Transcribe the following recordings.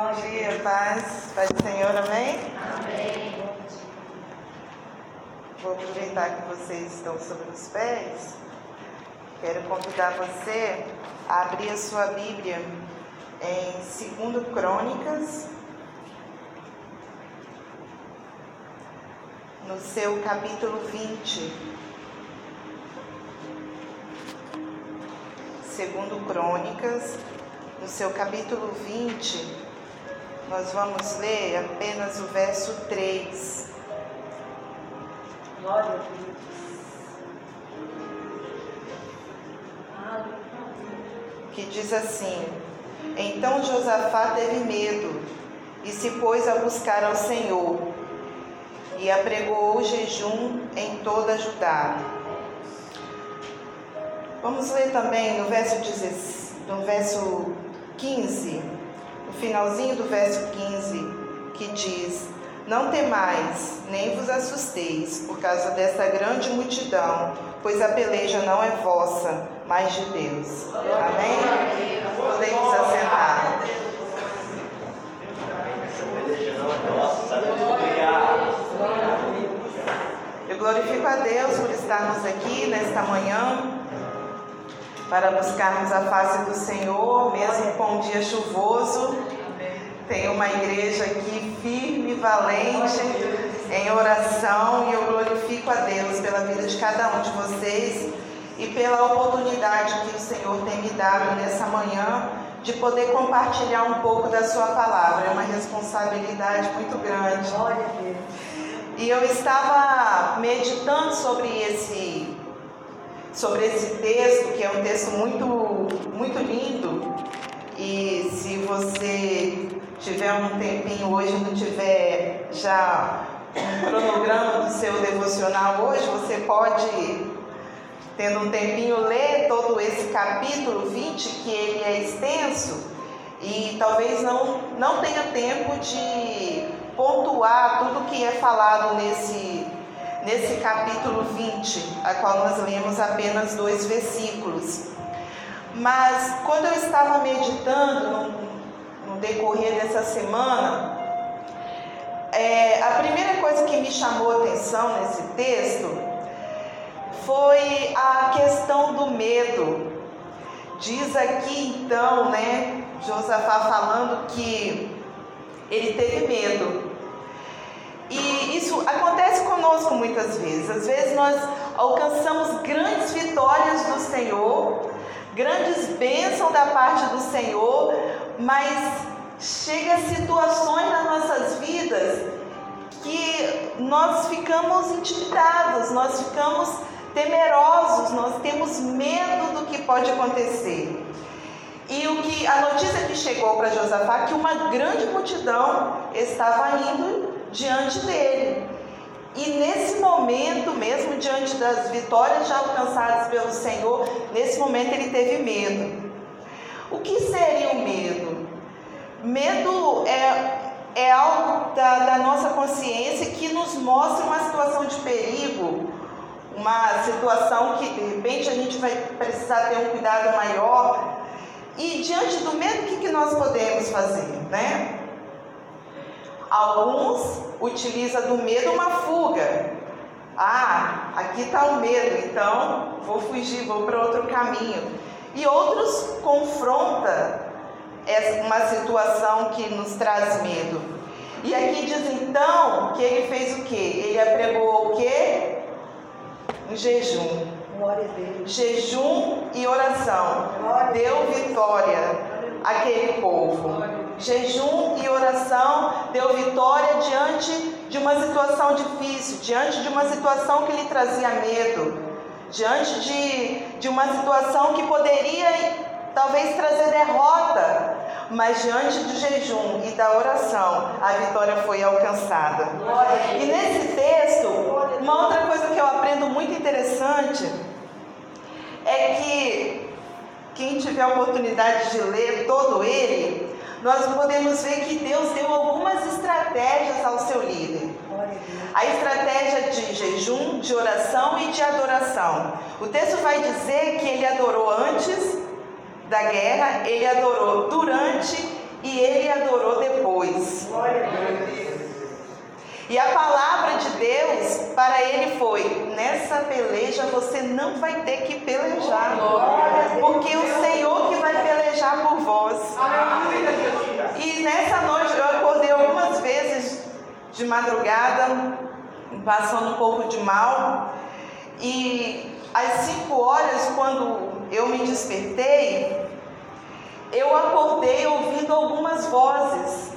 Bom dia, paz. Paz do Senhor, amém? Amém. Vou aproveitar que vocês estão sobre os pés. Quero convidar você a abrir a sua Bíblia em 2 Crônicas, no seu capítulo 20. Segundo Crônicas, no seu capítulo 20, nós vamos ler apenas o verso 3. Glória a Deus. Que diz assim: Então Josafá teve medo e se pôs a buscar ao Senhor e apregou o jejum em toda Judá. Vamos ler também no verso, 16, no verso 15, no finalzinho do verso 15, que diz: Não temais, nem vos assusteis por causa desta grande multidão, pois a peleja não é vossa, mas de Deus. Amém? Podemos assentar. Eu glorifico a Deus por estarmos aqui nesta manhã para buscarmos a face do Senhor, mesmo com um dia chuvoso. Tem uma igreja aqui firme, valente, em oração, e eu glorifico a Deus pela vida de cada um de vocês e pela oportunidade que o Senhor tem me dado nessa manhã de poder compartilhar um pouco da Sua palavra. É uma responsabilidade muito grande. Glória a Deus. E eu estava meditando sobre esse sobre esse texto, que é um texto muito muito lindo. E se você tiver um tempinho hoje, não tiver já um cronograma do seu devocional hoje, você pode tendo um tempinho ler todo esse capítulo 20, que ele é extenso e talvez não não tenha tempo de pontuar tudo que é falado nesse, nesse capítulo 20, a qual nós lemos apenas dois versículos. Mas quando eu estava meditando no decorrer dessa semana, é, a primeira coisa que me chamou a atenção nesse texto foi a questão do medo. Diz aqui então, né, Josafá falando que ele teve medo. E isso acontece conosco muitas vezes. Às vezes nós alcançamos grandes vitórias do Senhor, grandes bênçãos da parte do Senhor, mas chega situações nas nossas vidas que nós ficamos intimidados, nós ficamos temerosos, nós temos medo do que pode acontecer. E o que a notícia que chegou para Josafá é que uma grande multidão estava indo diante dele. E nesse momento, mesmo diante das vitórias já alcançadas pelo Senhor, nesse momento ele teve medo. O que seria o medo? Medo é, é algo da, da nossa consciência que nos mostra uma situação de perigo, uma situação que de repente a gente vai precisar ter um cuidado maior. E diante do medo, o que, que nós podemos fazer, né? Alguns utilizam do medo uma fuga. Ah, aqui está o medo, então vou fugir, vou para outro caminho. E outros confronta uma situação que nos traz medo. E aqui diz então que ele fez o quê? Ele apregou o quê? Um jejum. Jejum e oração. Deu vitória àquele povo. Jejum e oração deu vitória diante de uma situação difícil, diante de uma situação que lhe trazia medo, diante de, de uma situação que poderia talvez trazer derrota, mas diante do jejum e da oração, a vitória foi alcançada. E nesse texto, uma outra coisa que eu aprendo muito interessante é que quem tiver a oportunidade de ler todo ele, nós podemos ver que Deus deu algumas estratégias ao seu líder. A estratégia de jejum, de oração e de adoração. O texto vai dizer que ele adorou antes da guerra, ele adorou durante e ele adorou depois. Glória a Deus. E a palavra de Deus para ele foi: nessa peleja você não vai ter que pelejar, porque o Senhor madrugada, passando um pouco de mal, e às cinco horas, quando eu me despertei, eu acordei ouvindo algumas vozes.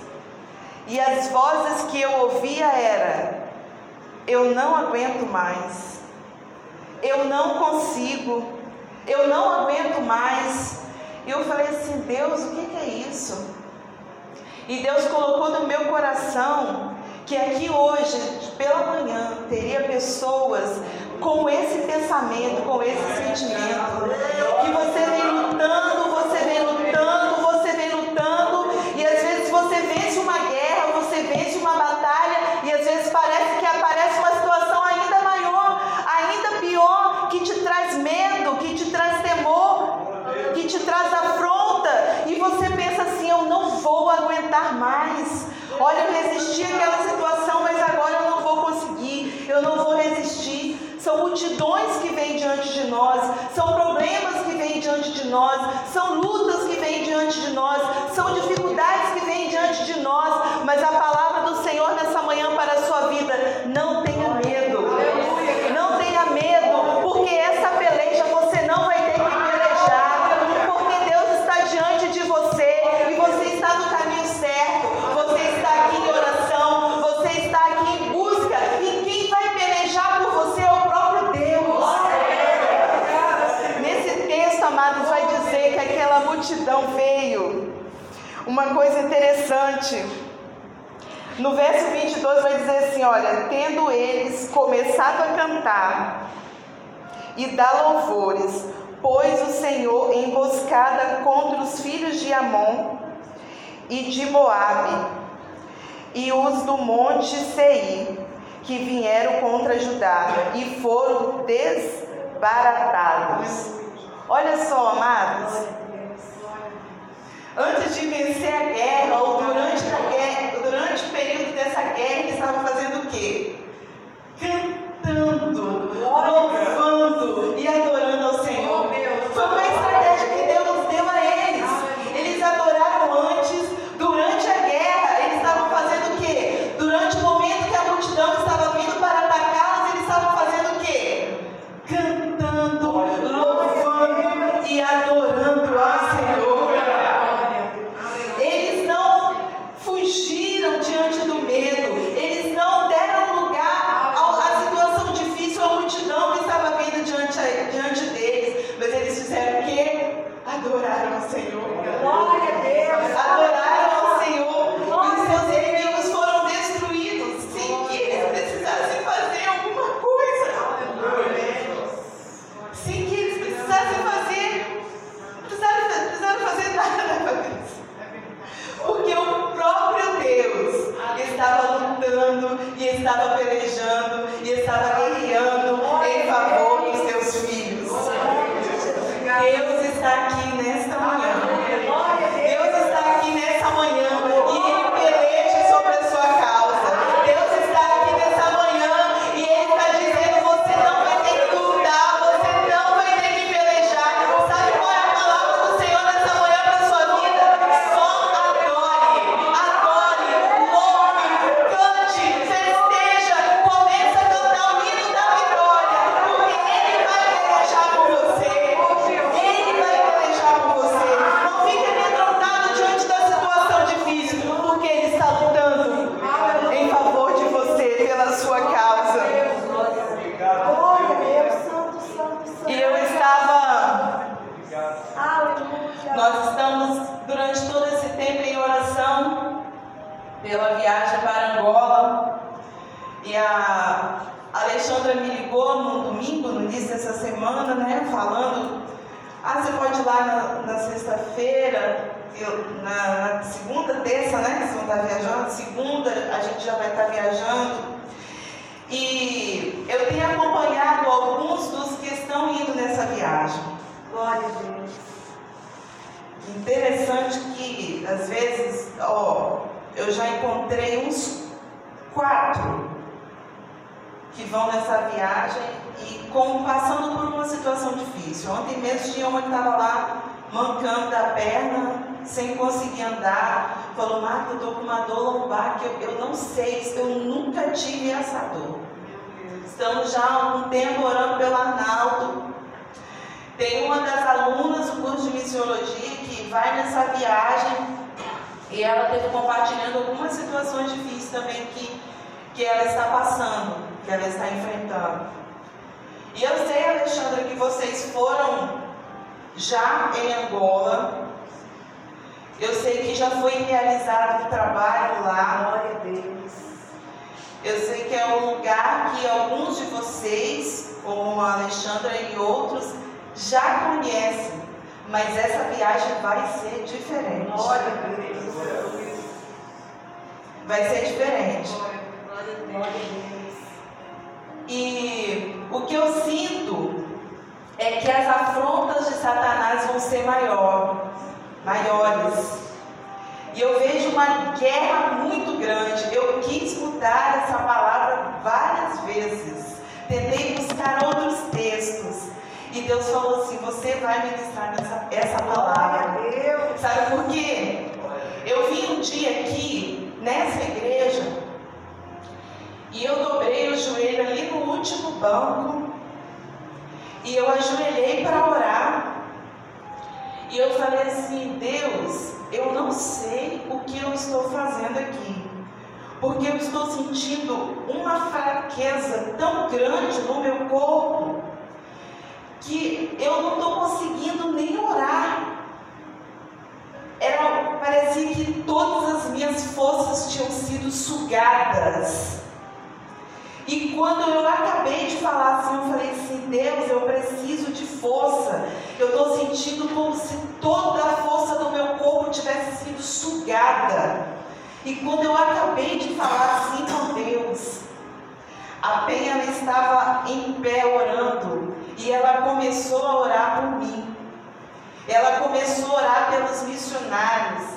E as vozes que eu ouvia era: eu não aguento mais. Eu não consigo. Eu não aguento mais. E eu falei assim: Deus, o que é isso? E Deus colocou no meu coração que aqui hoje, pela manhã, teria pessoas com esse pensamento, com esse sentimento, que você vem lutando, você vem lutando, você vem lutando, e às vezes você vence uma guerra, você vence uma batalha, e às vezes parece que aparece uma situação ainda maior, ainda pior, que te traz medo, que te traz temor, que te traz afronta, e você pensa assim: eu não vou aguentar mais. Olha, eu resisti àquela resistir. São multidões que vêm diante de nós, são problemas que vêm diante de nós, são lutas que vêm diante de nós, são dificuldades que vêm diante de nós, mas a palavra do Senhor nessa manhã texto, amados, vai dizer que aquela multidão veio. Uma coisa interessante. No verso 22 vai dizer assim: Olha, tendo eles começado a cantar e dar louvores, pôs o Senhor emboscada contra os filhos de Amon e de Moabe e os do monte Seir, que vieram contra Judá e foram desbaratados. Olha só, amados. Antes de vencer a guerra, Deus está aqui viajando. E eu tenho acompanhado alguns dos que estão indo nessa viagem. Glória a Deus. Interessante que às vezes, ó, eu já encontrei uns quatro que vão nessa viagem e com, passando por uma situação difícil. Ontem mesmo tinha uma que estava lá mancando da perna, sem conseguir andar. Falou, Marta, eu estou com uma dor lombar que eu, eu não sei, eu nunca tive essa dor. Estamos já há algum tempo orando pelo Arnaldo. Tem uma das alunas do curso de missiologia que vai nessa viagem e ela teve compartilhando algumas situações difíceis também que, que ela está passando, que ela está enfrentando. E eu sei, Alexandra, que vocês foram já em Angola. Eu sei que já foi realizado um trabalho lá. Glória a Deus. Eu sei que é um lugar que alguns de vocês, como a Alexandra e outros, já conhecem. Mas essa viagem vai ser diferente. Glória a Deus. Vai ser diferente. Glória a Deus. E o que eu sinto é que as afrontas de Satanás vão ser maior, maiores. E eu vejo uma guerra muito grande. Eu quis mudar essa palavra várias vezes. Tentei buscar outros textos. E Deus falou assim: Você vai ministrar essa, essa palavra. Sabe por quê? Eu vim um dia aqui, nessa igreja, e eu dobrei o joelho ali no último banco. E eu ajoelhei para orar. E eu falei assim: Deus, eu não sei o que eu estou fazendo aqui. Porque eu estou sentindo uma fraqueza tão grande no meu corpo que eu não estou conseguindo nem orar. Era, parecia que todas as minhas forças tinham sido sugadas. E quando eu acabei de falar assim, eu falei assim, Deus, eu preciso de força. Eu estou sentindo como se toda a força do meu corpo tivesse sido sugada. E quando eu acabei de falar assim com Deus, a Penha estava em pé orando e ela começou a orar por mim. Ela começou a orar pelos missionários.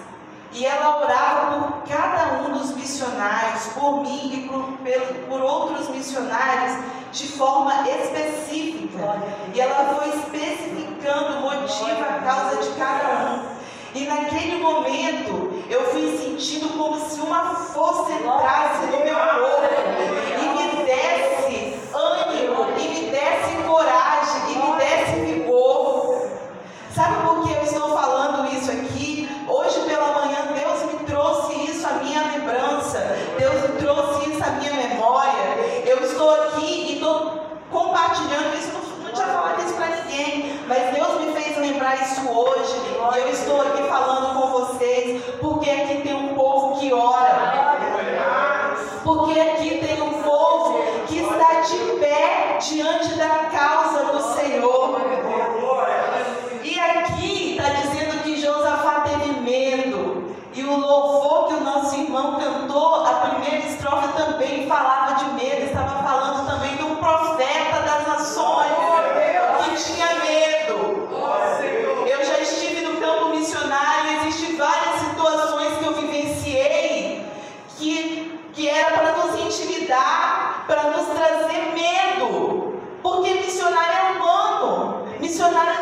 E ela orava por cada um dos missionários, por mim e por, por, outros missionários, de forma específica. E ela foi especificando o motivo, a causa de cada um. E naquele momento eu fui sentindo como se uma força entrasse no meu corpo e me desse ânimo, e me desse coragem, e me desse vigor. Sabe por que eu estou falando isso aqui? Hoje pela manhã Deus me trouxe isso à minha lembrança, Deus me trouxe isso à minha memória. Eu estou aqui e estou compartilhando isso, não, não tinha falado isso para ninguém, mas Deus me fez lembrar isso hoje. E eu estou aqui falando com vocês, porque aqui tem um povo que ora. Porque aqui tem um povo que está de pé diante da causa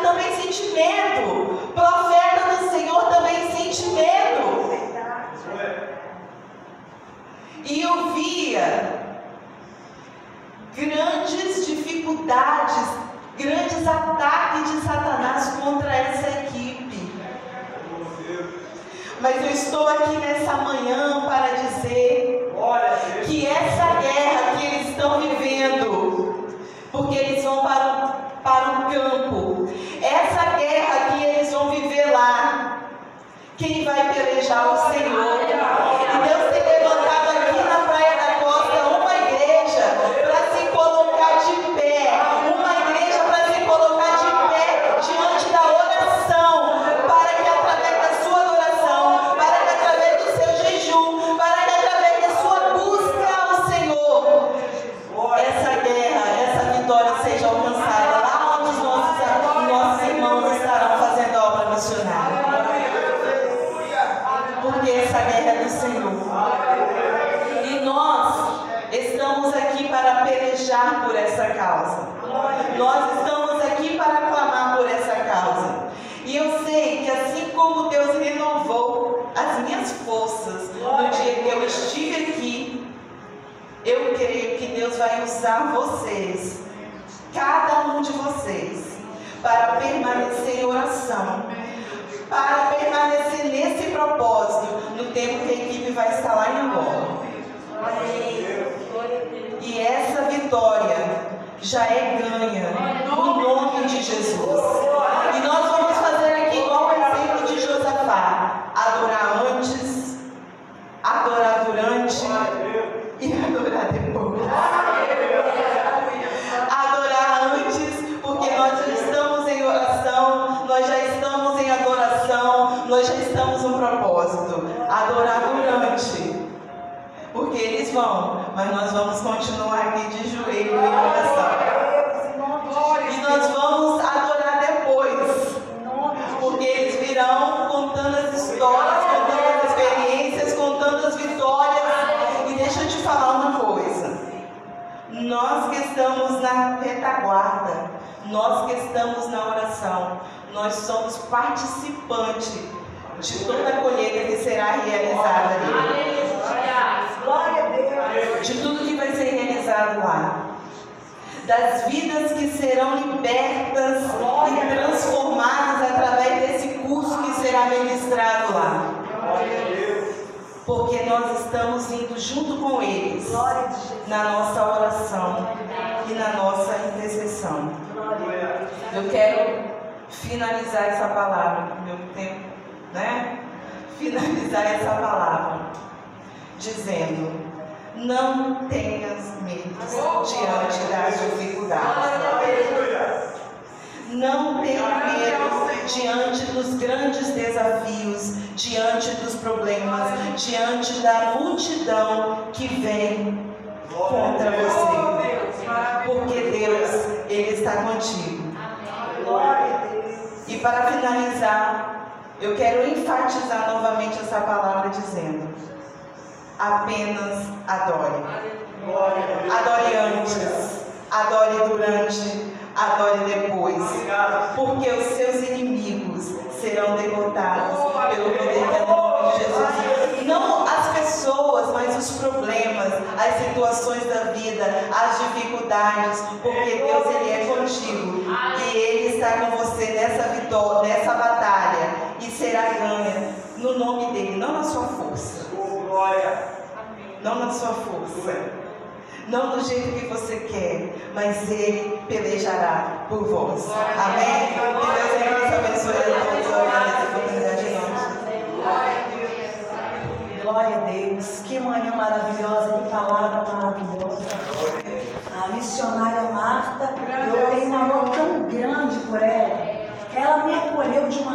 também sente medo, profeta do Senhor também sente medo. E eu via grandes dificuldades, grandes ataques de Satanás contra essa equipe. Mas eu estou aqui nessa manhã para dizer que essa guerra que eles estão vivendo, porque eles vão para para o campo, essa guerra que eles vão viver lá, quem vai pelejar? O que essa guerra é do Senhor. E nós estamos aqui para pelejar por essa causa. Nós estamos aqui para clamar por essa causa. E eu sei que assim como Deus renovou as minhas forças no dia que eu estive aqui, eu creio que Deus vai usar vocês, cada um de vocês, para permanecer em oração, para permanecer nesse propósito tempo que a equipe vai estar lá em Angola. E essa vitória já é ganha no nome de Jesus. Mas nós vamos continuar aqui de joelho em oração. E nós vamos adorar depois, porque eles virão contando as histórias, contando as experiências, contando as vitórias. E deixa eu te falar uma coisa. Nós que estamos na retaguarda, nós que estamos na oração, nós somos participantes de toda a colheita que será realizada ali. Glória a Deus. De tudo que vai ser realizado lá. Das vidas que serão libertas e transformadas através desse curso que será ministrado lá. Porque nós estamos indo junto com eles na nossa oração e na nossa intercessão. Eu quero finalizar essa palavra, meu tempo, né? Finalizar essa palavra dizendo: não tenhas medo diante das dificuldades. Não tenha medo diante dos grandes desafios, diante dos problemas, diante da multidão que vem contra você. Porque Deus, Ele está contigo. E para finalizar, eu quero enfatizar novamente essa palavra dizendo: apenas adore. Adore antes, adore durante, adore depois. Porque os seus inimigos serão derrotados pelo poder que é no nome de Jesus. Não as pessoas, mas os problemas, as situações da vida, as dificuldades, porque Deus ele é contigo e ele está com você nessa vitória, nessa batalha e será ganha no nome dele, não na sua força, não na sua força. Não do jeito que você quer, mas Ele pelejará por vós. Amém? Que Deus nos abençoe a todos. Obrigada em nome. Glória a Deus. Que manhã maravilhosa, que palavra maravilhosa. A missionária Marta, eu tenho um amor tão grande por ela, ela me acolheu de uma